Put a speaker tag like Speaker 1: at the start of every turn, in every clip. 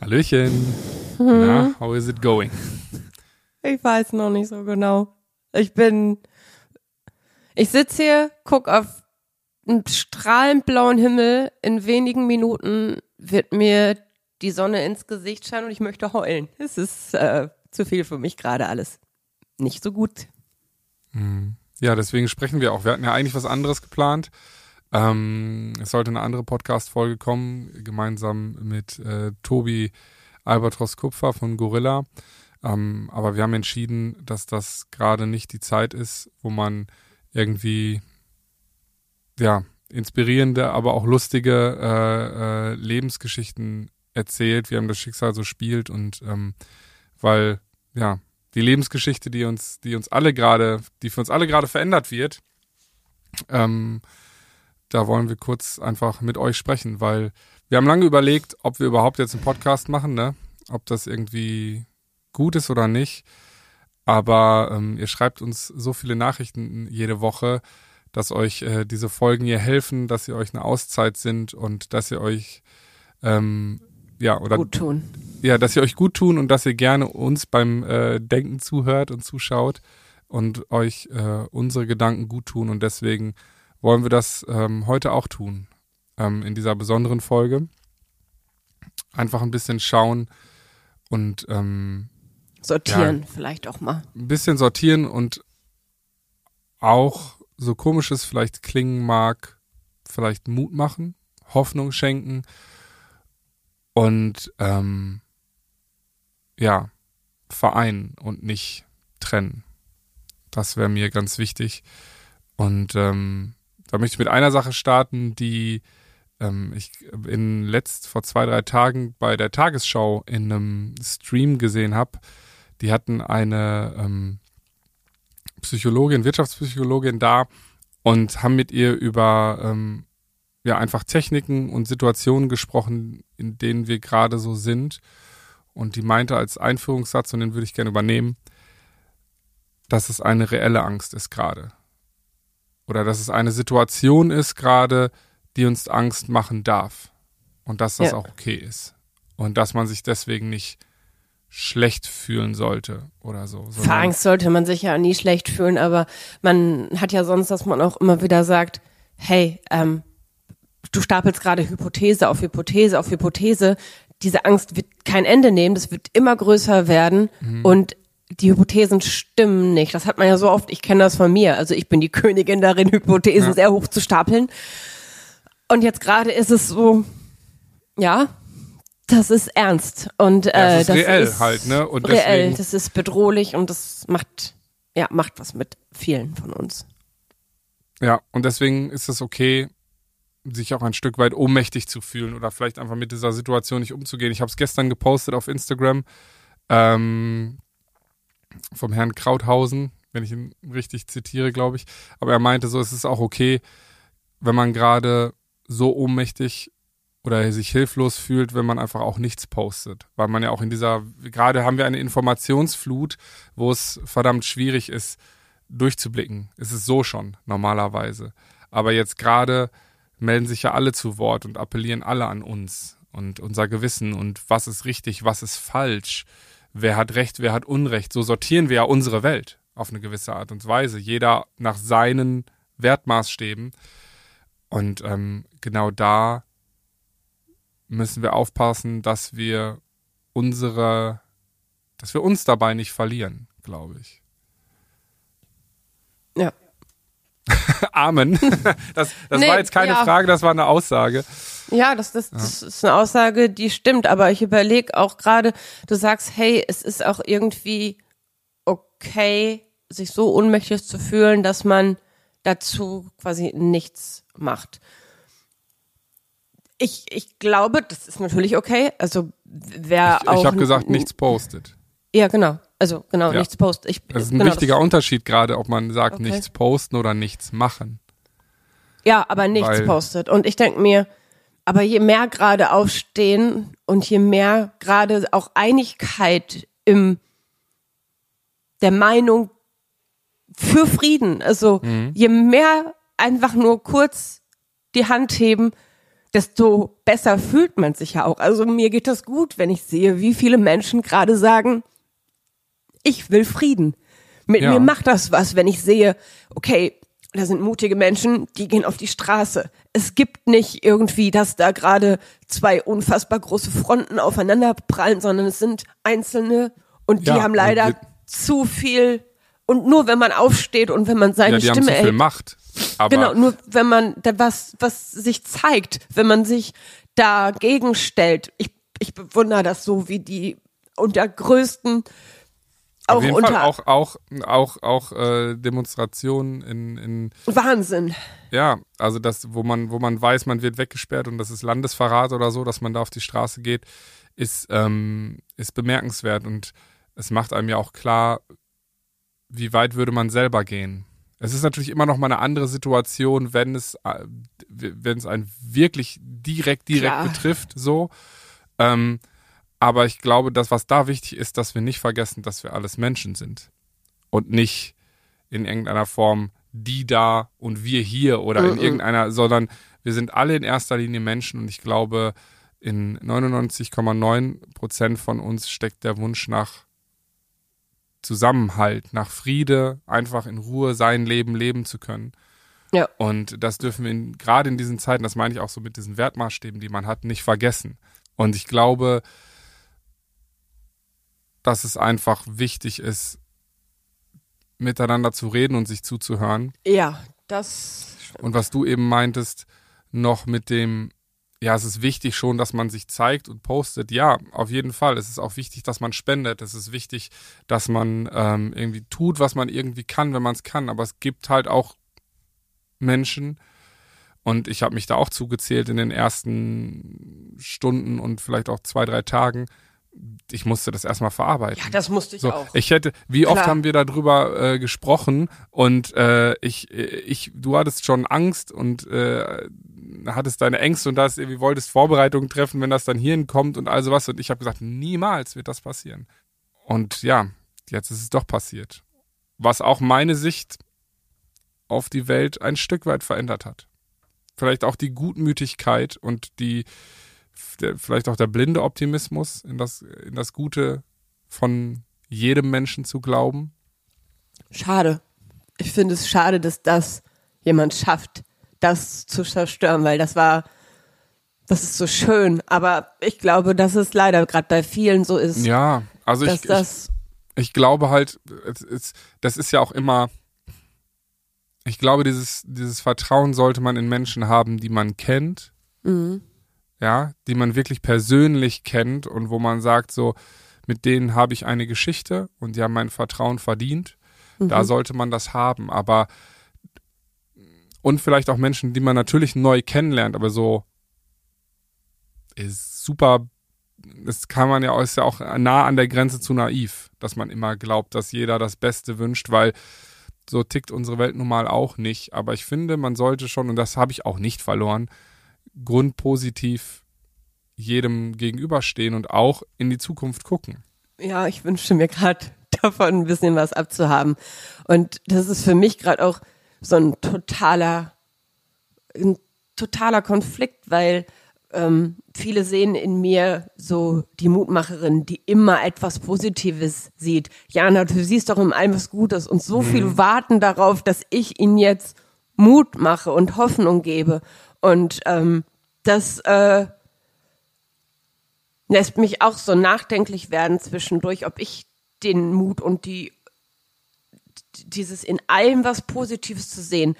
Speaker 1: Hallöchen. Hm. Na, how is it going?
Speaker 2: Ich weiß noch nicht so genau. Ich bin, ich sitze hier, guck auf einen strahlend blauen Himmel. In wenigen Minuten wird mir die Sonne ins Gesicht scheinen und ich möchte heulen. Es ist äh, zu viel für mich gerade alles. Nicht so gut.
Speaker 1: Hm. Ja, deswegen sprechen wir auch. Wir hatten ja eigentlich was anderes geplant. Ähm, es sollte eine andere Podcast-Folge kommen, gemeinsam mit äh, Tobi Albatros Kupfer von Gorilla. Ähm, aber wir haben entschieden, dass das gerade nicht die Zeit ist, wo man irgendwie ja inspirierende, aber auch lustige äh, äh, Lebensgeschichten erzählt, wie einem das Schicksal so spielt und ähm, weil ja die Lebensgeschichte, die uns, die uns alle gerade, die für uns alle gerade verändert wird, ähm, da wollen wir kurz einfach mit euch sprechen, weil wir haben lange überlegt, ob wir überhaupt jetzt einen Podcast machen, ne? Ob das irgendwie gut ist oder nicht. Aber ähm, ihr schreibt uns so viele Nachrichten jede Woche, dass euch äh, diese Folgen hier helfen, dass sie euch eine Auszeit sind und dass ihr euch ähm, ja oder
Speaker 2: gut tun.
Speaker 1: Ja, dass ihr euch gut tun und dass ihr gerne uns beim äh, Denken zuhört und zuschaut und euch äh, unsere Gedanken gut tun und deswegen wollen wir das ähm, heute auch tun. Ähm, in dieser besonderen Folge. Einfach ein bisschen schauen und ähm,
Speaker 2: sortieren ja, vielleicht auch mal.
Speaker 1: Ein bisschen sortieren und auch, so komisch es vielleicht klingen mag, vielleicht Mut machen, Hoffnung schenken und ähm, ja, vereinen und nicht trennen. Das wäre mir ganz wichtig. Und ähm, da möchte ich mit einer Sache starten, die ähm, ich in letzt vor zwei, drei Tagen bei der Tagesschau in einem Stream gesehen habe. Die hatten eine ähm, Psychologin, Wirtschaftspsychologin da und haben mit ihr über ähm, ja einfach Techniken und Situationen gesprochen, in denen wir gerade so sind. Und die meinte als Einführungssatz, und den würde ich gerne übernehmen, dass es eine reelle Angst ist gerade oder dass es eine Situation ist gerade, die uns Angst machen darf und dass das ja. auch okay ist und dass man sich deswegen nicht schlecht fühlen sollte oder so.
Speaker 2: Vor Angst sollte man sich ja nie schlecht fühlen, aber man hat ja sonst, dass man auch immer wieder sagt, hey, ähm, du stapelst gerade Hypothese auf Hypothese auf Hypothese. Diese Angst wird kein Ende nehmen, das wird immer größer werden mhm. und die Hypothesen stimmen nicht. Das hat man ja so oft, ich kenne das von mir. Also ich bin die Königin darin, Hypothesen ja. sehr hoch zu stapeln. Und jetzt gerade ist es so, ja, das ist ernst. Und äh, das ist das
Speaker 1: reell
Speaker 2: ist
Speaker 1: halt, ne? Und
Speaker 2: reell, das ist bedrohlich und das macht, ja, macht was mit vielen von uns.
Speaker 1: Ja, und deswegen ist es okay, sich auch ein Stück weit ohnmächtig zu fühlen oder vielleicht einfach mit dieser Situation nicht umzugehen. Ich habe es gestern gepostet auf Instagram. Ähm, vom Herrn Krauthausen, wenn ich ihn richtig zitiere, glaube ich. Aber er meinte so, es ist auch okay, wenn man gerade so ohnmächtig oder sich hilflos fühlt, wenn man einfach auch nichts postet. Weil man ja auch in dieser, gerade haben wir eine Informationsflut, wo es verdammt schwierig ist, durchzublicken. Es ist so schon, normalerweise. Aber jetzt gerade melden sich ja alle zu Wort und appellieren alle an uns und unser Gewissen und was ist richtig, was ist falsch wer hat Recht, wer hat Unrecht. So sortieren wir ja unsere Welt auf eine gewisse Art und Weise. Jeder nach seinen Wertmaßstäben. Und ähm, genau da müssen wir aufpassen, dass wir unsere, dass wir uns dabei nicht verlieren, glaube ich.
Speaker 2: Ja.
Speaker 1: Amen. Das, das nee, war jetzt keine ja. Frage, das war eine Aussage.
Speaker 2: Ja, das, das, das ist eine Aussage, die stimmt, aber ich überlege auch gerade, du sagst, hey, es ist auch irgendwie okay, sich so ohnmächtig zu fühlen, dass man dazu quasi nichts macht. Ich, ich glaube, das ist natürlich okay. Also wer
Speaker 1: ich,
Speaker 2: auch.
Speaker 1: Ich habe gesagt, nichts postet.
Speaker 2: Ja, genau. Also genau, ja. nichts posten. Ich,
Speaker 1: das ist ein
Speaker 2: genau,
Speaker 1: wichtiger Unterschied gerade, ob man sagt, okay. nichts posten oder nichts machen.
Speaker 2: Ja, aber nichts Weil, postet. Und ich denke mir, aber je mehr gerade aufstehen und je mehr gerade auch Einigkeit im der Meinung für Frieden, also mhm. je mehr einfach nur kurz die Hand heben, desto besser fühlt man sich ja auch. Also mir geht das gut, wenn ich sehe, wie viele Menschen gerade sagen, ich will Frieden. Mit
Speaker 1: Ja.
Speaker 2: mir macht das was, wenn ich sehe, okay, da sind mutige Menschen, die gehen auf die Straße. Es gibt nicht irgendwie, dass da gerade zwei unfassbar große Fronten aufeinander prallen, sondern es sind einzelne und die
Speaker 1: Ja,
Speaker 2: haben
Speaker 1: und
Speaker 2: leider
Speaker 1: wir-
Speaker 2: zu viel. Und nur wenn man aufsteht und wenn man seine
Speaker 1: Ja, die haben
Speaker 2: Stimme
Speaker 1: zu viel
Speaker 2: erhebt,
Speaker 1: Macht. Aber
Speaker 2: Genau, nur wenn man da was, was sich zeigt, wenn man sich dagegen stellt. Ich, ich bewundere das so, wie die unter größten, auch
Speaker 1: auf jeden
Speaker 2: unter
Speaker 1: Fall auch, auch, auch, auch äh, Demonstrationen in, in
Speaker 2: Wahnsinn.
Speaker 1: Ja, also das, wo man, wo man weiß, man wird weggesperrt und das ist Landesverrat oder so, dass man da auf die Straße geht, ist, ähm, ist bemerkenswert und es macht einem ja auch klar, wie weit würde man selber gehen. Es ist natürlich immer noch mal eine andere Situation, wenn es, äh, wenn es einen wirklich direkt, direkt
Speaker 2: Klar.
Speaker 1: betrifft, so. Ähm, aber ich glaube, das, was da wichtig ist, dass wir nicht vergessen, dass wir alles Menschen sind und nicht in irgendeiner Form die da und wir hier oder in
Speaker 2: Mhm.
Speaker 1: irgendeiner, sondern wir sind alle in erster Linie Menschen und ich glaube, in 99,9 Prozent von uns steckt der Wunsch nach Zusammenhalt, nach Friede, einfach in Ruhe sein Leben leben zu können.
Speaker 2: Ja.
Speaker 1: Und das dürfen wir in, gerade in diesen Zeiten, das meine ich auch so mit diesen Wertmaßstäben, die man hat, nicht vergessen. Und ich glaube, dass es einfach wichtig ist, miteinander zu reden und sich zuzuhören.
Speaker 2: Ja, das
Speaker 1: Und was du eben meintest, noch mit dem, ja, es ist wichtig schon, dass man sich zeigt und postet. Ja, auf jeden Fall. Es ist auch wichtig, dass man spendet. Es ist wichtig, dass man ähm, irgendwie tut, was man irgendwie kann, wenn man es kann. Aber es gibt halt auch Menschen, und ich habe mich da auch zugezählt in den ersten Stunden und vielleicht auch zwei, drei Tagen. Ich musste das erstmal verarbeiten.
Speaker 2: ja, das musste ich
Speaker 1: So,
Speaker 2: auch.
Speaker 1: ich hätte, wie oft
Speaker 2: Klar.
Speaker 1: haben wir darüber äh, gesprochen und äh, ich, ich, du hattest schon Angst und äh, hattest deine Ängste und das irgendwie wolltest Vorbereitungen treffen, wenn das dann hierhin kommt und all sowas und ich habe gesagt, niemals wird das passieren. Und ja, jetzt ist es doch passiert. Was auch meine Sicht auf die Welt ein Stück weit verändert hat. Vielleicht auch die Gutmütigkeit und die der, vielleicht auch der blinde Optimismus in das, in das Gute von jedem Menschen zu glauben.
Speaker 2: Schade. Ich finde es schade, dass das jemand schafft, das zu zerstören, weil das war, das ist so schön. Aber ich glaube, dass es leider gerade bei vielen so ist,
Speaker 1: Ja, also ich, ich, ich glaube halt, das ist ja auch immer, ich glaube, dieses, dieses Vertrauen sollte man in Menschen haben, die man kennt,
Speaker 2: mhm.
Speaker 1: Ja, die man wirklich persönlich kennt und wo man sagt, so, mit denen habe ich eine Geschichte und die haben mein Vertrauen verdient. Da
Speaker 2: Mhm.
Speaker 1: sollte man das haben, aber und vielleicht auch Menschen, die man natürlich neu kennenlernt, aber so ist super, das kann man ja, ist ja auch nah an der Grenze zu naiv, dass man immer glaubt, dass jeder das Beste wünscht, weil so tickt unsere Welt nun mal auch nicht. Aber ich finde, man sollte schon, und das habe ich auch nicht verloren, grundpositiv jedem gegenüberstehen und auch in die Zukunft gucken.
Speaker 2: Ja, ich wünschte mir gerade davon ein bisschen was abzuhaben. Und das ist für mich gerade auch so ein totaler, ein totaler Konflikt, weil ähm, viele sehen in mir so die Mutmacherin, die immer etwas Positives sieht. Jana, du siehst doch in allem was Gutes und so viel warten darauf, dass ich ihnen jetzt Mut mache und Hoffnung gebe. Und ähm, das äh, lässt mich auch so nachdenklich werden zwischendurch, ob ich den Mut und die dieses in allem was Positives zu sehen,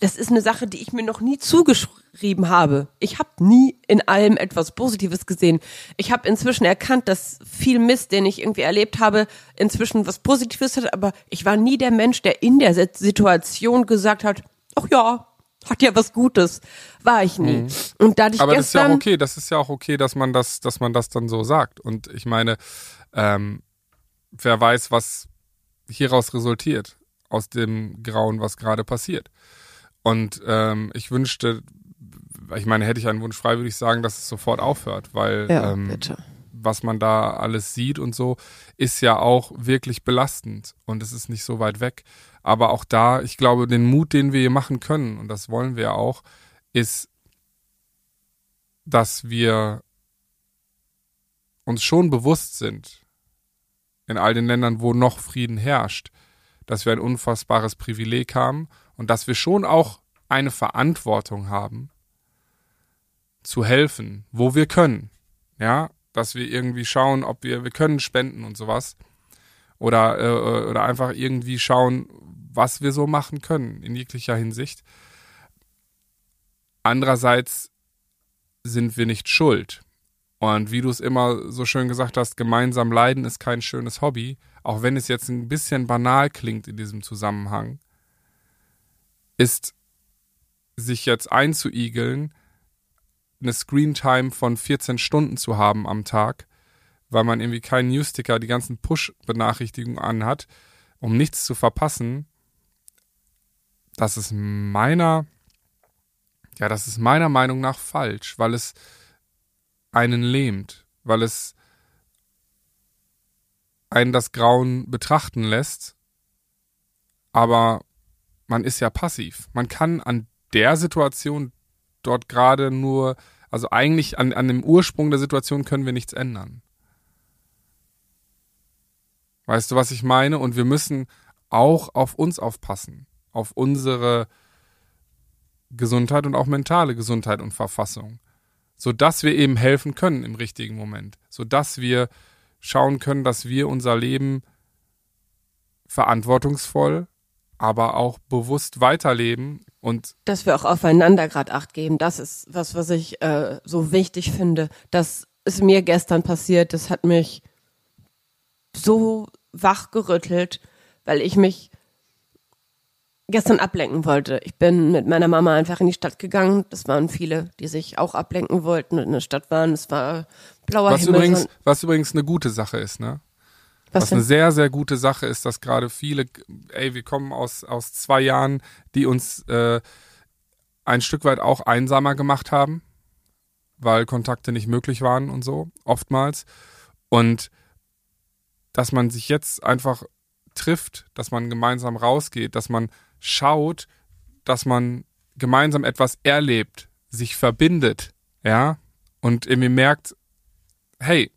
Speaker 2: das ist eine Sache, die ich mir noch nie zugeschrieben habe. Ich habe nie in allem etwas Positives gesehen. Ich habe inzwischen erkannt, dass viel Mist, den ich irgendwie erlebt habe, inzwischen was Positives hat, aber ich war nie der Mensch, der in der Situation gesagt hat, ach ja, hat ja was Gutes. War ich nie. Und dadurch
Speaker 1: Aber das ist ja auch okay, das ist ja auch okay, dass man das, dass man das dann so sagt. Und ich meine, ähm, wer weiß, was hieraus resultiert, aus dem Grauen, was gerade passiert. Und ähm, ich wünschte, ich meine, hätte ich einen Wunsch frei, würde ich sagen, dass es sofort aufhört, weil
Speaker 2: ja,
Speaker 1: ähm, was man da alles sieht und so, ist ja auch wirklich belastend und es ist nicht so weit weg. Aber auch da, ich glaube, den Mut, den wir hier machen können, und das wollen wir auch, ist dass wir uns schon bewusst sind, in all den Ländern, wo noch Frieden herrscht, dass wir ein unfassbares Privileg haben und dass wir schon auch eine Verantwortung haben, zu helfen, wo wir können. Ja, dass wir irgendwie schauen, ob wir, wir können spenden und sowas. Oder, äh, oder einfach irgendwie schauen, was wir so machen können, in jeglicher Hinsicht. Andererseits sind wir nicht schuld. Und wie du es immer so schön gesagt hast, gemeinsam leiden ist kein schönes Hobby, auch wenn es jetzt ein bisschen banal klingt in diesem Zusammenhang, ist sich jetzt einzuigeln, eine Screentime von 14 Stunden zu haben am Tag, weil man irgendwie keinen Newsticker, die ganzen Push-Benachrichtigungen anhat, um nichts zu verpassen, das ist meiner, ja, das ist meiner Meinung nach falsch, weil es einen lähmt, weil es einen das Grauen betrachten lässt, aber man ist ja passiv. Man kann an der Situation dort gerade nur, also eigentlich an, an dem Ursprung der Situation können wir nichts ändern. Weißt du, was ich meine? Und wir müssen auch auf uns aufpassen, auf unsere Gesundheit und auch mentale Gesundheit und Verfassung, sodass wir eben helfen können im richtigen Moment, sodass wir schauen können, dass wir unser Leben verantwortungsvoll, aber auch bewusst weiterleben und
Speaker 2: dass wir auch aufeinander gerade Acht geben. Das ist was, was ich äh, so wichtig finde. Das ist mir gestern passiert. Das hat mich so wachgerüttelt, weil ich mich gestern ablenken wollte. Ich bin mit meiner Mama einfach in die Stadt gegangen. Das waren viele, die sich auch ablenken wollten und in der Stadt waren. Es war blauer
Speaker 1: was
Speaker 2: Himmel.
Speaker 1: Übrigens, was übrigens eine gute Sache ist, ne? Was, was eine sehr, sehr gute Sache ist, dass gerade viele, ey, wir kommen aus, aus zwei Jahren, die uns äh, ein Stück weit auch einsamer gemacht haben, weil Kontakte nicht möglich waren und so, oftmals. Und dass man sich jetzt einfach trifft, dass man gemeinsam rausgeht, dass man schaut, dass man gemeinsam etwas erlebt, sich verbindet, ja, und irgendwie merkt, hey,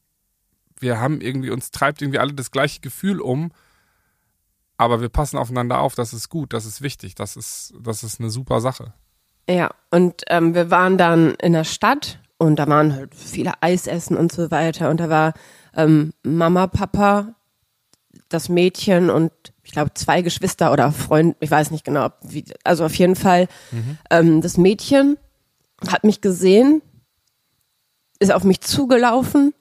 Speaker 1: wir haben irgendwie, uns treibt irgendwie alle das gleiche Gefühl um, aber wir passen aufeinander auf, das ist gut, das ist wichtig, das ist, das ist eine super Sache.
Speaker 2: Ja, und ähm, wir waren dann in der Stadt und da waren halt viele Eisessen und so weiter und da war ähm, Mama, Papa, das Mädchen und ich glaube zwei Geschwister oder Freund, ich weiß nicht genau, wie, also auf jeden Fall mhm. ähm, das Mädchen hat mich gesehen, ist auf mich zugelaufen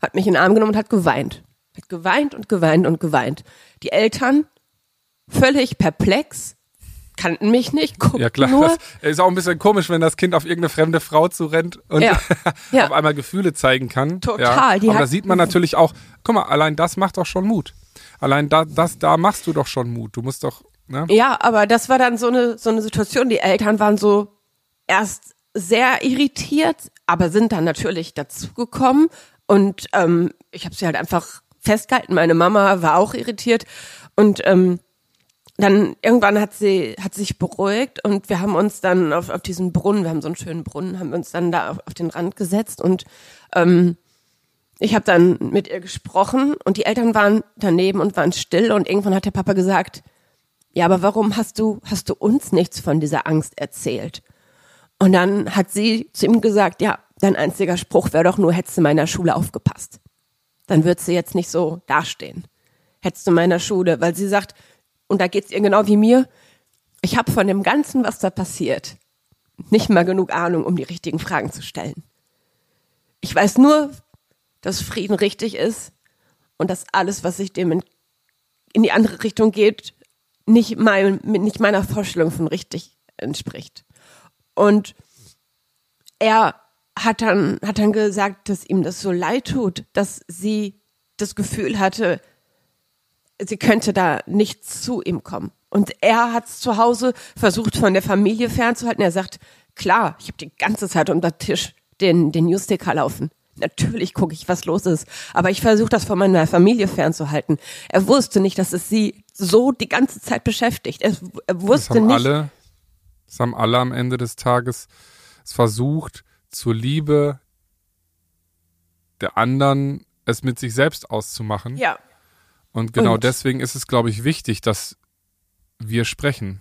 Speaker 2: hat mich in den Arm genommen und hat geweint. Hat geweint und geweint und geweint. Die Eltern, völlig perplex, kannten mich nicht, guckten
Speaker 1: Ja klar,
Speaker 2: nur.
Speaker 1: das ist auch ein bisschen komisch, wenn das Kind auf irgendeine fremde Frau zurennt und
Speaker 2: Ja, ja.
Speaker 1: auf einmal Gefühle zeigen kann.
Speaker 2: Total,
Speaker 1: Ja. Aber da sieht man natürlich auch, guck mal, allein das macht doch schon Mut. Allein da, das, da machst du doch schon Mut. Du musst doch, ne?
Speaker 2: Ja, aber das war dann so eine, so eine Situation. Die Eltern waren so erst sehr irritiert, aber sind dann natürlich dazugekommen. Und ähm, ich habe sie halt einfach festgehalten. Meine Mama war auch irritiert. Und ähm, dann irgendwann hat sie hat sich beruhigt und wir haben uns dann auf, auf diesen Brunnen, wir haben so einen schönen Brunnen, haben wir uns dann da auf, auf den Rand gesetzt und ähm, ich habe dann mit ihr gesprochen und die Eltern waren daneben und waren still und irgendwann hat der Papa gesagt, ja, aber warum hast du hast du uns nichts von dieser Angst erzählt? Und dann hat sie zu ihm gesagt, ja, dein einziger Spruch wäre doch nur, hättest du meiner Schule aufgepasst. Dann würdest du jetzt nicht so dastehen. Hättest du meiner Schule, weil sie sagt, und da geht's ihr genau wie mir, ich habe von dem Ganzen, was da passiert, nicht mal genug Ahnung, um die richtigen Fragen zu stellen. Ich weiß nur, dass Frieden richtig ist und dass alles, was sich dem in, in die andere Richtung geht, nicht, mein, nicht meiner Vorstellung von richtig entspricht. Und er hat dann, hat dann gesagt, dass ihm das so leid tut, dass sie das Gefühl hatte, sie könnte da nicht zu ihm kommen. Und er hat es zu Hause versucht, von der Familie fernzuhalten. Er sagt, klar, ich habe die ganze Zeit unter Tisch den, den Newsticker laufen. Natürlich gucke ich, was los ist. Aber ich versuche das von meiner Familie fernzuhalten. Er wusste nicht, dass es sie so die ganze Zeit beschäftigt. Er, er
Speaker 1: Das
Speaker 2: wusste
Speaker 1: haben
Speaker 2: nicht.
Speaker 1: alle, das haben alle am Ende des Tages es versucht zur Liebe der anderen es mit sich selbst auszumachen.
Speaker 2: Ja.
Speaker 1: Und genau
Speaker 2: Und-
Speaker 1: deswegen ist es, glaube ich, wichtig, dass wir sprechen.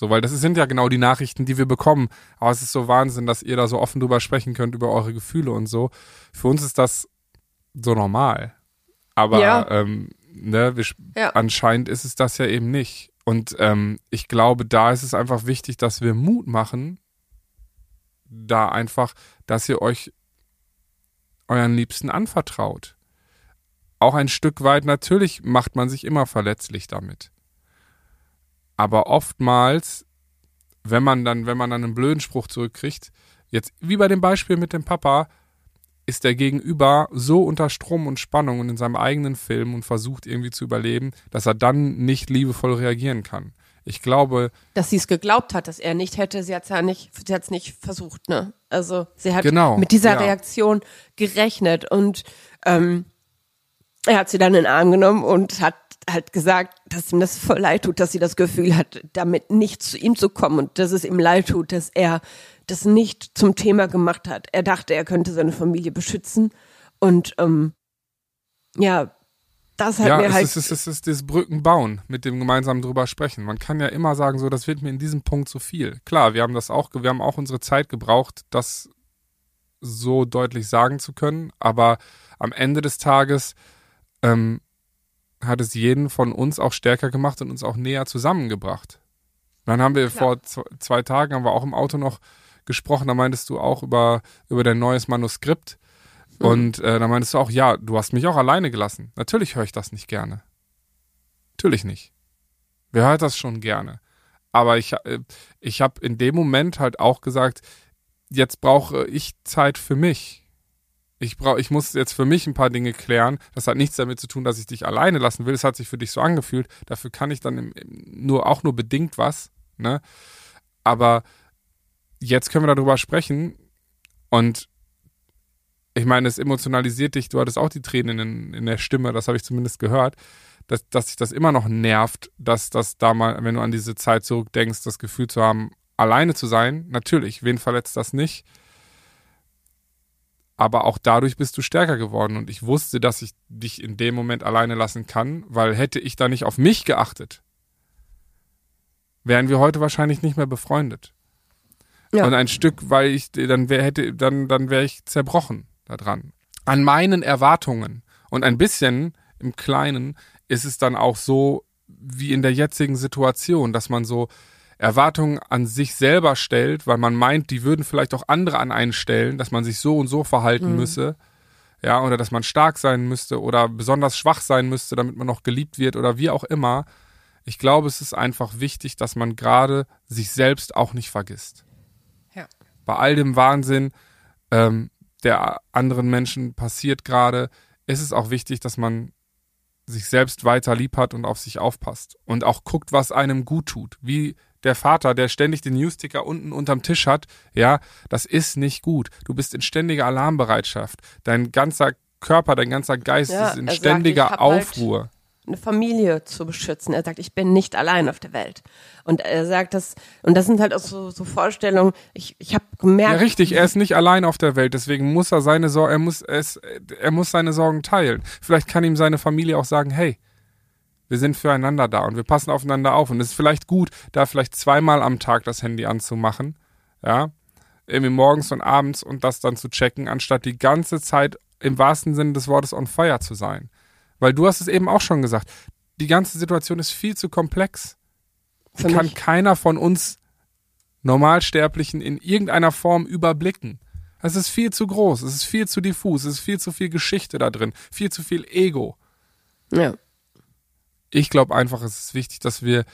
Speaker 1: So, weil das sind ja genau die Nachrichten, die wir bekommen. Aber es ist so Wahnsinn, dass ihr da so offen drüber sprechen könnt, über eure Gefühle und so. Für uns ist das so normal. Aber
Speaker 2: Ja.
Speaker 1: ähm, ne, wir,
Speaker 2: Ja.
Speaker 1: anscheinend ist es das ja eben nicht. Und ähm, ich glaube, da ist es einfach wichtig, dass wir Mut machen, da einfach, dass ihr euch euren Liebsten anvertraut. Auch ein Stück weit, natürlich macht man sich immer verletzlich damit. Aber oftmals, wenn man dann, wenn man dann einen blöden Spruch zurückkriegt, jetzt wie bei dem Beispiel mit dem Papa, ist der Gegenüber so unter Strom und Spannung und in seinem eigenen Film und versucht irgendwie zu überleben, dass er dann nicht liebevoll reagieren kann. Ich glaube,
Speaker 2: Dass sie es geglaubt hat, dass er nicht hätte, sie hat es ja nicht, sie hat es nicht versucht, ne? Also sie hat
Speaker 1: Genau,
Speaker 2: mit dieser
Speaker 1: ja.
Speaker 2: Reaktion gerechnet und ähm, er hat sie dann in den Arm genommen und hat halt gesagt, dass ihm das voll leid tut, dass sie das Gefühl hat, damit nicht zu ihm zu kommen und dass es ihm leid tut, dass er das nicht zum Thema gemacht hat. Er dachte, er könnte seine Familie beschützen und ähm, ja, das hat
Speaker 1: ja,
Speaker 2: mir
Speaker 1: es,
Speaker 2: halt
Speaker 1: ist, es, ist, es ist das Brücken bauen, mit dem gemeinsam drüber sprechen. Man kann ja immer sagen, so, das wird mir in diesem Punkt zu viel. Klar, wir haben das auch, wir haben auch unsere Zeit gebraucht, das so deutlich sagen zu können, aber am Ende des Tages ähm, hat es jeden von uns auch stärker gemacht und uns auch näher zusammengebracht. Dann haben wir vor z- zwei Tagen, haben wir auch im Auto noch gesprochen, da meintest du auch über, über dein neues Manuskript. Und äh, da meintest du auch, ja, du hast mich auch alleine gelassen. Natürlich höre ich das nicht gerne. Natürlich nicht. Wer hört das schon gerne? Aber ich, äh, ich habe in dem Moment halt auch gesagt, jetzt brauche ich Zeit für mich. Ich brauche, ich muss jetzt für mich ein paar Dinge klären. Das hat nichts damit zu tun, dass ich dich alleine lassen will. Es hat sich für dich so angefühlt. Dafür kann ich dann im, im, nur auch nur bedingt was. Ne? Aber jetzt können wir darüber sprechen. Und ich meine, es emotionalisiert dich. Du hattest auch die Tränen in, in der Stimme. Das habe ich zumindest gehört. Dass, dass sich das immer noch nervt, dass das da mal, wenn du an diese Zeit zurückdenkst, das Gefühl zu haben, alleine zu sein. Natürlich, wen verletzt das nicht? Aber auch dadurch bist du stärker geworden. Und ich wusste, dass ich dich in dem Moment alleine lassen kann, weil hätte ich da nicht auf mich geachtet, wären wir heute wahrscheinlich nicht mehr befreundet.
Speaker 2: Ja.
Speaker 1: Und ein Stück, weil ich dann wär, hätte, dann, dann wäre ich zerbrochen daran. An meinen Erwartungen. Und ein bisschen im Kleinen ist es dann auch so wie in der jetzigen Situation, dass man so Erwartungen an sich selber stellt, weil man meint, die würden vielleicht auch andere an einen stellen, dass man sich so und so verhalten müsse, ja, oder dass man stark sein müsste oder besonders schwach sein müsste, damit man noch geliebt wird oder wie auch immer. Ich glaube, es ist einfach wichtig, dass man gerade sich selbst auch nicht vergisst.
Speaker 2: Ja.
Speaker 1: Bei all dem Wahnsinn, ähm, der anderen Menschen passiert gerade, ist es auch wichtig, dass man sich selbst weiter lieb hat und auf sich aufpasst und auch guckt, was einem gut tut. Wie der Vater, der ständig den Newsticker unten unterm Tisch hat, ja, das ist nicht gut. Du bist in ständiger Alarmbereitschaft. Dein ganzer Körper, dein ganzer Geist
Speaker 2: Ja,
Speaker 1: ist in
Speaker 2: er sagt,
Speaker 1: ständiger
Speaker 2: ich hab halt
Speaker 1: Aufruhr.
Speaker 2: eine Familie zu beschützen. Er sagt, ich bin nicht allein auf der Welt. Und er sagt das, und das sind halt auch so, so Vorstellungen, ich, ich habe gemerkt.
Speaker 1: Ja, richtig, er ist nicht allein auf der Welt, deswegen muss er seine Sorgen, er muss es, er muss seine Sorgen teilen. Vielleicht kann ihm seine Familie auch sagen, hey, wir sind füreinander da und wir passen aufeinander auf. Und es ist vielleicht gut, da vielleicht zweimal am Tag das Handy anzumachen, ja, irgendwie morgens und abends und das dann zu checken, anstatt die ganze Zeit im wahrsten Sinne des Wortes on fire zu sein. Weil du hast es eben auch schon gesagt, die ganze Situation ist viel zu komplex. Die kann
Speaker 2: mich-
Speaker 1: keiner von uns Normalsterblichen in irgendeiner Form überblicken. Es ist viel zu groß, es ist viel zu diffus, es ist viel zu viel Geschichte da drin, viel zu viel Ego.
Speaker 2: Ja.
Speaker 1: Ich glaube einfach, es ist wichtig, dass wir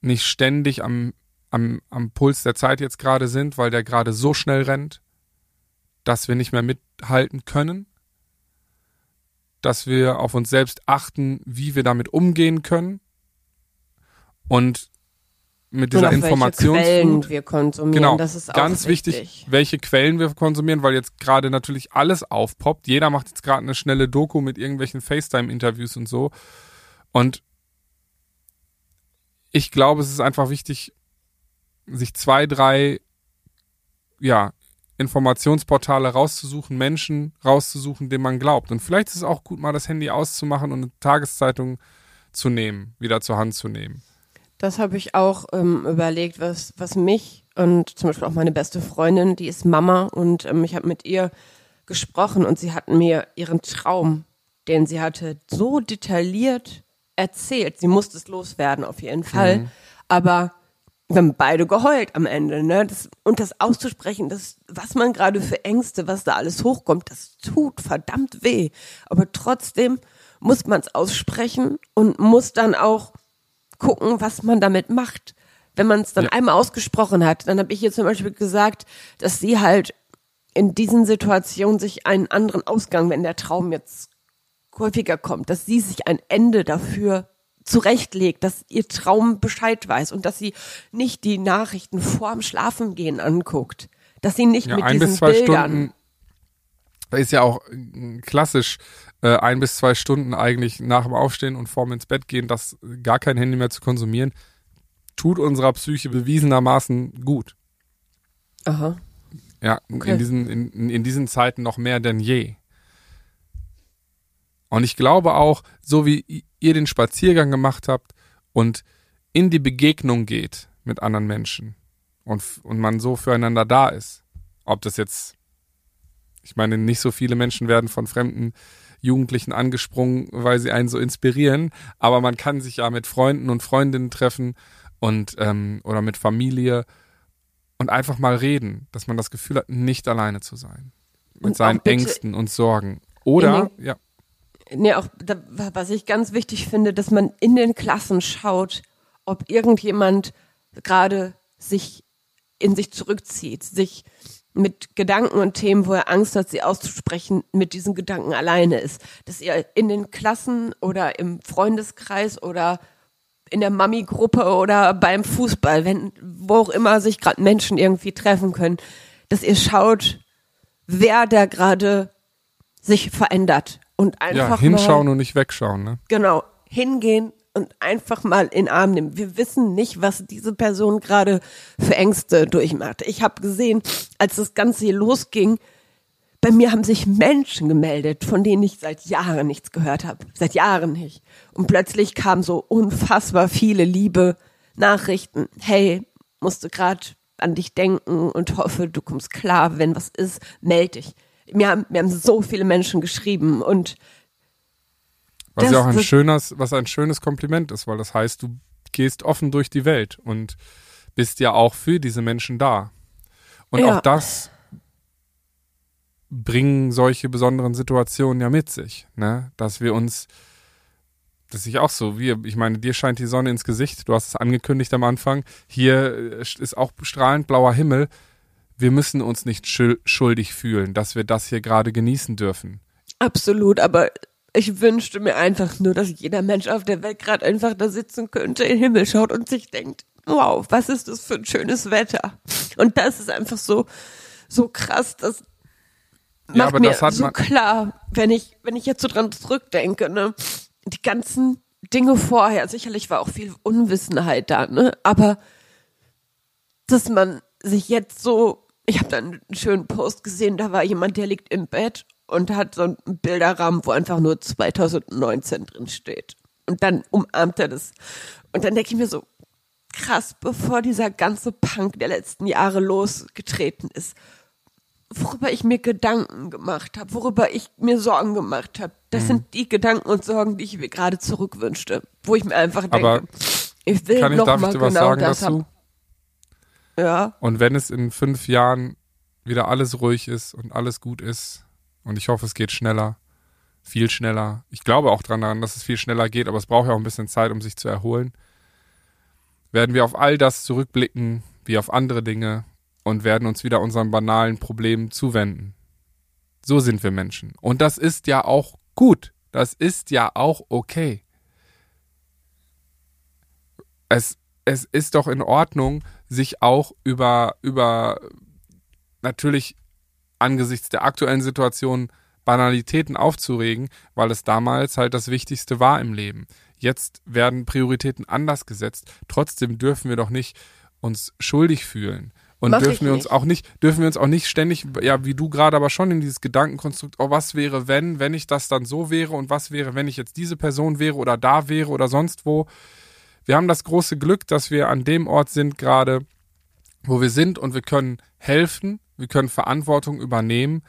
Speaker 1: nicht ständig am, am, am Puls der Zeit jetzt gerade sind, weil der gerade so schnell rennt, dass wir nicht mehr mithalten können. Dass wir auf uns selbst achten, wie wir damit umgehen können. Und mit dieser Informationsflut.
Speaker 2: Quellen wir konsumieren,
Speaker 1: Genau,
Speaker 2: das ist auch
Speaker 1: ganz wichtig, welche Quellen wir konsumieren, weil jetzt gerade natürlich alles aufpoppt. Jeder macht jetzt gerade eine schnelle Doku mit irgendwelchen FaceTime-Interviews und so. Und ich glaube, es ist einfach wichtig, sich zwei, drei, ja, Informationsportale rauszusuchen, Menschen rauszusuchen, denen man glaubt. Und vielleicht ist es auch gut, mal das Handy auszumachen und eine Tageszeitung zu nehmen, wieder zur Hand zu nehmen.
Speaker 2: Das habe ich auch ähm, überlegt, was, was mich und zum Beispiel auch meine beste Freundin, die ist Mama und ähm, ich habe mit ihr gesprochen und sie hat mir ihren Traum, den sie hatte, so detailliert erzählt. Sie musste es loswerden auf jeden Fall, mhm. aber wir haben beide geheult am Ende, ne? Das, und das auszusprechen, das, was man gerade für Ängste, was da alles hochkommt, das tut verdammt weh. Aber trotzdem muss man es aussprechen und muss dann auch gucken, was man damit macht. Wenn man es dann ja. einmal ausgesprochen hat, dann habe ich ihr zum Beispiel gesagt, dass sie halt in diesen Situationen sich einen anderen Ausgang, wenn der Traum jetzt häufiger kommt, dass sie sich ein Ende dafür zurechtlegt, dass ihr Traum Bescheid weiß und dass sie nicht die Nachrichten vorm Schlafengehen anguckt, dass sie nicht ja, mit ein diesen bis zwei Bildern Stunden
Speaker 1: ist ja auch äh, klassisch äh, ein bis zwei Stunden eigentlich nach dem Aufstehen und vorm ins Bett gehen, das gar kein Handy mehr zu konsumieren, tut unserer Psyche bewiesenermaßen gut.
Speaker 2: Aha.
Speaker 1: Ja, okay. in, diesen, in, in diesen Zeiten noch mehr denn je. Und ich glaube auch, so wie ihr den Spaziergang gemacht habt und in die Begegnung geht mit anderen Menschen und, und man so füreinander da ist, ob das jetzt, ich meine, nicht so viele Menschen werden von fremden Jugendlichen angesprungen, weil sie einen so inspirieren, aber man kann sich ja mit Freunden und Freundinnen treffen und ähm, oder mit Familie und einfach mal reden, dass man das Gefühl hat, nicht alleine zu sein. Mit und seinen Ängsten und Sorgen. Oder, ja.
Speaker 2: Nee, auch, da, was ich ganz wichtig finde, dass man in den Klassen schaut, ob irgendjemand gerade sich in sich zurückzieht, sich mit Gedanken und Themen, wo er Angst hat, sie auszusprechen, mit diesen Gedanken alleine ist. Dass ihr in den Klassen oder im Freundeskreis oder in der Mami-Gruppe oder beim Fußball, wenn, wo auch immer sich gerade Menschen irgendwie treffen können, dass ihr schaut, wer da gerade sich verändert und einfach ja,
Speaker 1: hinschauen
Speaker 2: mal,
Speaker 1: und nicht wegschauen, ne?
Speaker 2: Genau, hingehen und einfach mal in Arm nehmen. Wir wissen nicht, was diese Person gerade für Ängste durchmacht. Ich habe gesehen, als das Ganze hier losging, bei mir haben sich Menschen gemeldet, von denen ich seit Jahren nichts gehört habe. Seit Jahren nicht. Und plötzlich kamen so unfassbar viele liebe Nachrichten. Hey, musste gerade an dich denken und hoffe, du kommst klar. Wenn was ist, melde dich mir haben, mir haben so viele Menschen geschrieben und
Speaker 1: was das, ja auch ein schönes, was ein schönes Kompliment ist, weil das heißt, du gehst offen durch die Welt und bist ja auch für diese Menschen da. Und ja. auch das bringen solche besonderen Situationen ja mit sich, ne? Dass wir uns, das ist auch so, wir, ich meine, dir scheint die Sonne ins Gesicht, du hast es angekündigt am Anfang, hier ist auch strahlend blauer Himmel, wir müssen uns nicht schuldig fühlen, dass wir das hier gerade genießen dürfen.
Speaker 2: Absolut, aber ich wünschte mir einfach nur, dass jeder Mensch auf der Welt gerade einfach da sitzen könnte, in den Himmel schaut und sich denkt, wow, was ist das für ein schönes Wetter? Und das ist einfach so, so krass, das ja, macht mir das so klar, wenn ich, wenn ich jetzt so dran zurückdenke, ne, die ganzen Dinge vorher, sicherlich war auch viel Unwissenheit da, ne, aber dass man sich jetzt so ich habe dann einen schönen Post gesehen, da war jemand, der liegt im Bett und hat so einen Bilderrahmen, wo einfach nur 2019 drin steht. Und dann umarmt er das. Und dann denke ich mir so, krass, bevor dieser ganze Punk der letzten Jahre losgetreten ist, worüber ich mir Gedanken gemacht habe, worüber ich mir Sorgen gemacht habe, das mhm. sind die Gedanken und Sorgen, die ich mir gerade zurückwünschte, wo ich mir einfach denke,
Speaker 1: Aber ich will noch mal genau das dazu? haben.
Speaker 2: Ja.
Speaker 1: Und wenn es in fünf Jahren wieder alles ruhig ist und alles gut ist, und ich hoffe, es geht schneller, viel schneller. Ich glaube auch daran, dass es viel schneller geht, aber es braucht ja auch ein bisschen Zeit, um sich zu erholen. Werden wir auf all das zurückblicken, wie auf andere Dinge, und werden uns wieder unseren banalen Problemen zuwenden. So sind wir Menschen. Und das ist ja auch gut. Das ist ja auch okay. Es, es ist doch in Ordnung, sich auch über, über natürlich angesichts der aktuellen Situation Banalitäten aufzuregen, weil es damals halt das Wichtigste war im Leben. Jetzt werden Prioritäten anders gesetzt. Trotzdem dürfen wir doch nicht uns schuldig fühlen Und
Speaker 2: Mach
Speaker 1: dürfen wir uns
Speaker 2: nicht.
Speaker 1: auch nicht, dürfen wir uns auch nicht ständig, ja, wie du gerade aber schon in dieses Gedankenkonstrukt, oh, was wäre, wenn, wenn ich das dann so wäre und was wäre, wenn ich jetzt diese Person wäre oder da wäre oder sonst wo. Wir haben das große Glück, dass wir an dem Ort sind gerade, wo wir sind und wir können helfen, wir können Verantwortung übernehmen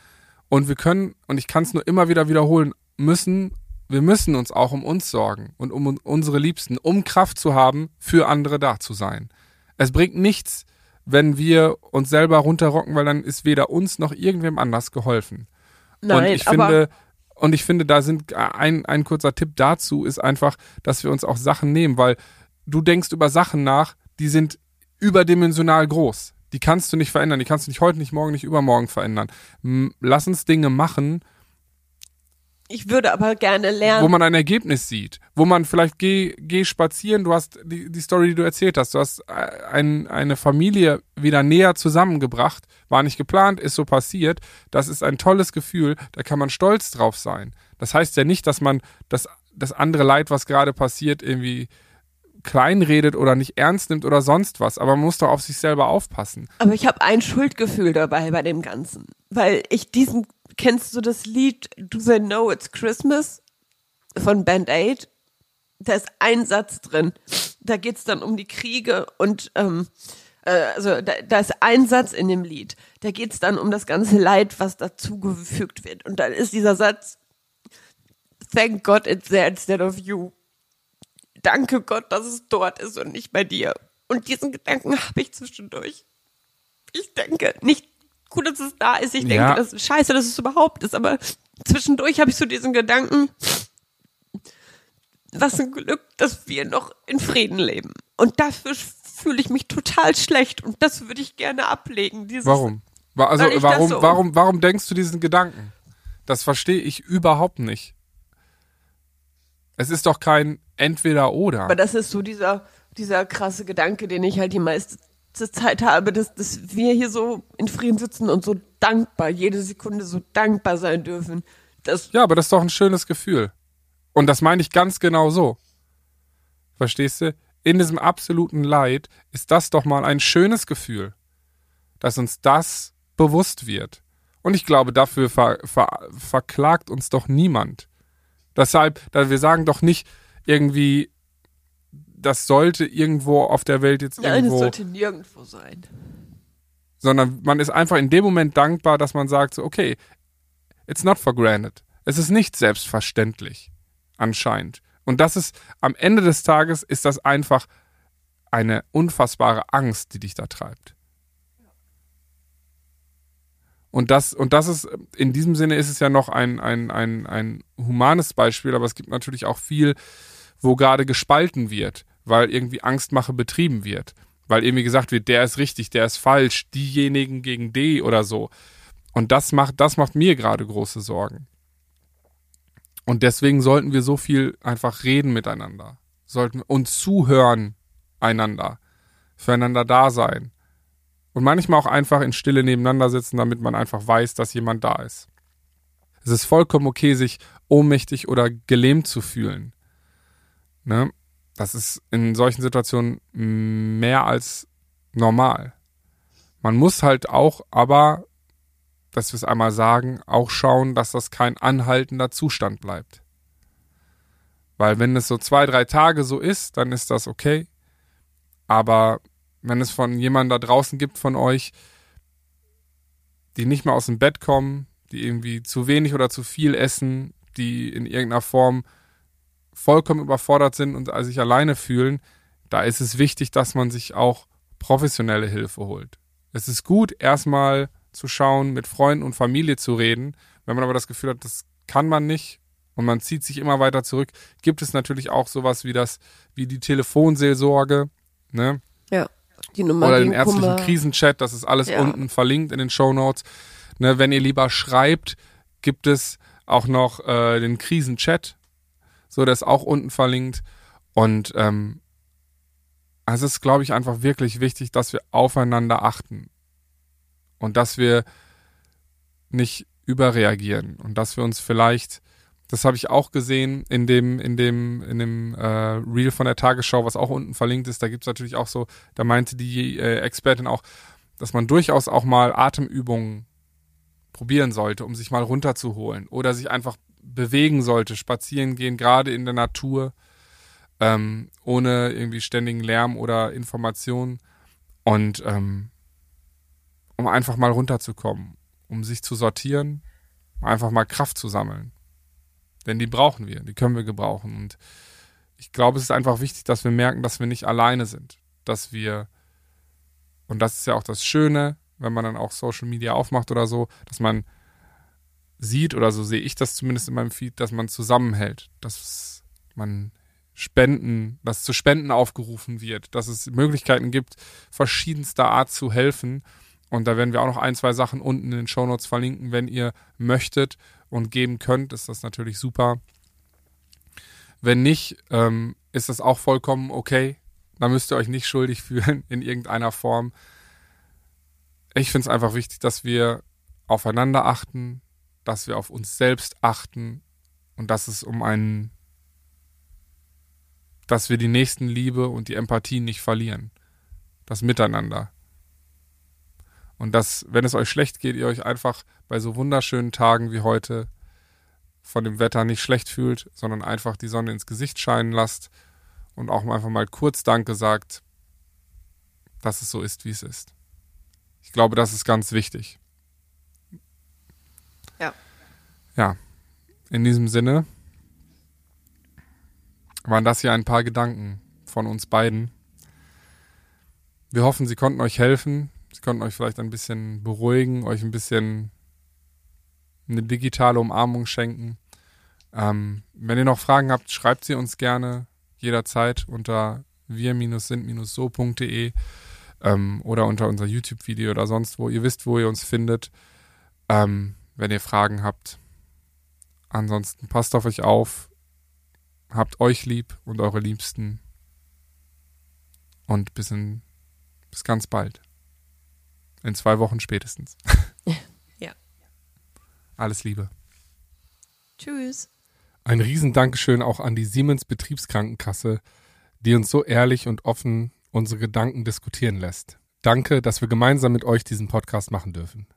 Speaker 1: und wir können, und ich kann es nur immer wieder wiederholen, müssen, wir müssen uns auch um uns sorgen und um unsere Liebsten, um Kraft zu haben, für andere da zu sein. Es bringt nichts, wenn wir uns selber runterrocken, weil dann ist weder uns noch irgendwem anders geholfen.
Speaker 2: Nein,
Speaker 1: und ich
Speaker 2: aber
Speaker 1: finde, und ich finde, da sind ein, ein kurzer Tipp dazu ist einfach, dass wir uns auch Sachen nehmen, weil du denkst über Sachen nach, die sind überdimensional groß. Die kannst du nicht verändern. Die kannst du nicht heute, nicht morgen, nicht übermorgen verändern. Lass uns Dinge machen,
Speaker 2: ich würde aber gerne lernen.
Speaker 1: wo man ein Ergebnis sieht, wo man vielleicht geh, geh spazieren, du hast die, die Story, die du erzählt hast, du hast äh, ein, eine Familie wieder näher zusammengebracht, war nicht geplant, ist so passiert, das ist ein tolles Gefühl, da kann man stolz drauf sein. Das heißt ja nicht, dass man das, das andere Leid, was gerade passiert, irgendwie kleinredet oder nicht ernst nimmt oder sonst was, aber man muss doch auf sich selber aufpassen.
Speaker 2: Aber ich habe ein Schuldgefühl dabei bei dem Ganzen. Weil ich diesen, kennst du das Lied Do They Know It's Christmas von Band Aid? Da ist ein Satz drin. Da geht's dann um die Kriege und ähm, äh, also da, da ist ein Satz in dem Lied. Da geht's dann um das ganze Leid, was dazugefügt wird. Und dann ist dieser Satz Thank God it's there instead of you. Danke Gott, dass es dort ist und nicht bei dir. Und diesen Gedanken habe ich zwischendurch. Ich denke, nicht gut, dass es da ist. Ich denke,
Speaker 1: Ja.
Speaker 2: das ist scheiße, dass es überhaupt ist. Aber zwischendurch habe ich so diesen Gedanken, was ein Glück, dass wir noch in Frieden leben. Und dafür fühle ich mich total schlecht. Und das würde ich gerne ablegen. Dieses,
Speaker 1: Warum? Wa- Also warum,
Speaker 2: so-
Speaker 1: warum, warum denkst du diesen Gedanken? Das verstehe ich überhaupt nicht. Es ist doch kein entweder oder.
Speaker 2: Aber das ist so dieser, dieser krasse Gedanke, den ich halt die meiste Zeit habe, dass, dass wir hier so in Frieden sitzen und so dankbar, jede Sekunde so dankbar sein dürfen. Das,
Speaker 1: Ja, aber das ist doch ein schönes Gefühl. Und das meine ich ganz genau so. Verstehst du? In diesem absoluten Leid ist das doch mal ein schönes Gefühl, dass uns das bewusst wird. Und ich glaube, dafür ver, ver, verklagt uns doch niemand. Deshalb, da wir sagen doch nicht irgendwie, das sollte irgendwo auf der Welt jetzt
Speaker 2: nein, es
Speaker 1: irgendwo
Speaker 2: sollte nirgendwo sein.
Speaker 1: sondern man ist einfach in dem Moment dankbar, dass man sagt, so, okay, it's not for granted. Es ist nicht selbstverständlich, anscheinend. Und das ist, am Ende des Tages ist das einfach eine unfassbare Angst, die dich da treibt. Und das, und das ist, in diesem Sinne ist es ja noch ein, ein, ein, ein humanes Beispiel, aber es gibt natürlich auch viel, wo gerade gespalten wird, weil irgendwie Angstmache betrieben wird. Weil irgendwie gesagt wird, der ist richtig, der ist falsch, diejenigen gegen die oder so. Und das macht, das macht mir gerade große Sorgen. Und deswegen sollten wir so viel einfach reden miteinander. Sollten und zuhören einander. Füreinander da sein. Und manchmal auch einfach in Stille nebeneinander sitzen, damit man einfach weiß, dass jemand da ist. Es ist vollkommen okay, sich ohnmächtig oder gelähmt zu fühlen. Ne? Das ist in solchen Situationen mehr als normal. Man muss halt auch, aber, dass wir es einmal sagen, auch schauen, dass das kein anhaltender Zustand bleibt. Weil wenn es so zwei, drei Tage so ist, dann ist das okay. Aber wenn es von jemandem da draußen gibt von euch, die nicht mehr aus dem Bett kommen, die irgendwie zu wenig oder zu viel essen, die in irgendeiner Form vollkommen überfordert sind und sich alleine fühlen, da ist es wichtig, dass man sich auch professionelle Hilfe holt. Es ist gut, erstmal zu schauen, mit Freunden und Familie zu reden. Wenn man aber das Gefühl hat, das kann man nicht und man zieht sich immer weiter zurück, gibt es natürlich auch sowas wie das, wie die Telefonseelsorge, ne?
Speaker 2: Ja. Die Nummer
Speaker 1: Oder den ärztlichen
Speaker 2: Kummer.
Speaker 1: Krisenchat, das ist alles
Speaker 2: Ja.
Speaker 1: unten verlinkt in den Show Notes. Ne, wenn ihr lieber schreibt, gibt es auch noch äh, den Krisenchat. So, der ist auch unten verlinkt. Und ähm, also es ist, glaube ich, einfach wirklich wichtig, dass wir aufeinander achten. Und dass wir nicht überreagieren. Und dass wir uns vielleicht, das habe ich auch gesehen in dem, in dem, in dem äh, Reel von der Tagesschau, was auch unten verlinkt ist, da gibt es natürlich auch so, da meinte die äh, Expertin auch, dass man durchaus auch mal Atemübungen probieren sollte, um sich mal runterzuholen oder sich einfach bewegen sollte, spazieren gehen, gerade in der Natur, ähm, ohne irgendwie ständigen Lärm oder Informationen und ähm, um einfach mal runterzukommen, um sich zu sortieren, einfach mal Kraft zu sammeln. Denn die brauchen wir, die können wir gebrauchen. Und ich glaube, es ist einfach wichtig, dass wir merken, dass wir nicht alleine sind, dass wir, und das ist ja auch das Schöne, wenn man dann auch Social Media aufmacht oder so, dass man sieht, oder so sehe ich das zumindest in meinem Feed, dass man zusammenhält, dass man Spenden, dass zu Spenden aufgerufen wird, dass es Möglichkeiten gibt, verschiedenster Art zu helfen. Und da werden wir auch noch ein, zwei Sachen unten in den Show Notes verlinken, wenn ihr möchtet und geben könnt, ist das natürlich super. Wenn nicht, ähm, ist das auch vollkommen okay. Da müsst ihr euch nicht schuldig fühlen in irgendeiner Form. Ich finde es einfach wichtig, dass wir aufeinander achten, dass wir auf uns selbst achten und dass es um einen, dass wir die Nächstenliebe und die Empathie nicht verlieren. Das Miteinander. Und dass, wenn es euch schlecht geht, ihr euch einfach bei so wunderschönen Tagen wie heute von dem Wetter nicht schlecht fühlt, sondern einfach die Sonne ins Gesicht scheinen lasst und auch einfach mal kurz Danke sagt, dass es so ist, wie es ist. Ich glaube, das ist ganz wichtig.
Speaker 2: Ja.
Speaker 1: Ja. In diesem Sinne waren das hier ein paar Gedanken von uns beiden. Wir hoffen, sie konnten euch helfen. Sie konnten euch vielleicht ein bisschen beruhigen, euch ein bisschen eine digitale Umarmung schenken. Ähm, wenn ihr noch Fragen habt, schreibt sie uns gerne jederzeit unter wir-sind-so.de ähm, oder unter unser YouTube-Video oder sonst wo. Ihr wisst, wo ihr uns findet, ähm, wenn ihr Fragen habt. Ansonsten passt auf euch auf, habt euch lieb und eure Liebsten und bis, in, bis ganz bald. In zwei Wochen spätestens.
Speaker 2: ja.
Speaker 1: Alles Liebe.
Speaker 2: Tschüss.
Speaker 1: Ein Riesendankeschön auch an die Siemens Betriebskrankenkasse, die uns so ehrlich und offen unsere Gedanken diskutieren lässt. Danke, dass wir gemeinsam mit euch diesen Podcast machen dürfen.